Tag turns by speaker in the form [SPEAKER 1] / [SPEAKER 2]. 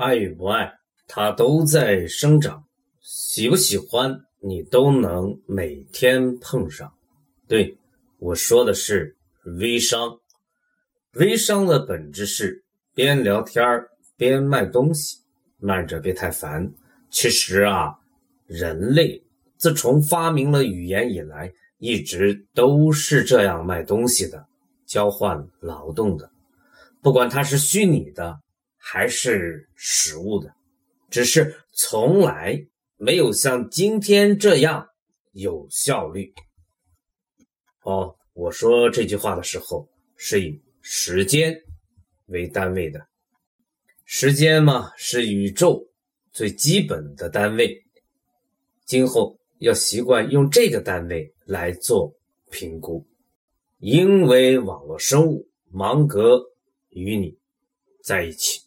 [SPEAKER 1] 爱与不爱，它都在生长；喜不喜欢，你都能每天碰上。对我说的是微商。微商的本质是边聊天边卖东西，慢着别太烦。其实啊，人类自从发明了语言以来，一直都是这样卖东西的，交换劳动的。不管它是虚拟的还是实物的，只是从来没有像今天这样有效率。哦，我说这句话的时候是以时间为单位的，时间嘛是宇宙最基本的单位，今后要习惯用这个单位来做评估，因为网络生物芒格与你在一起。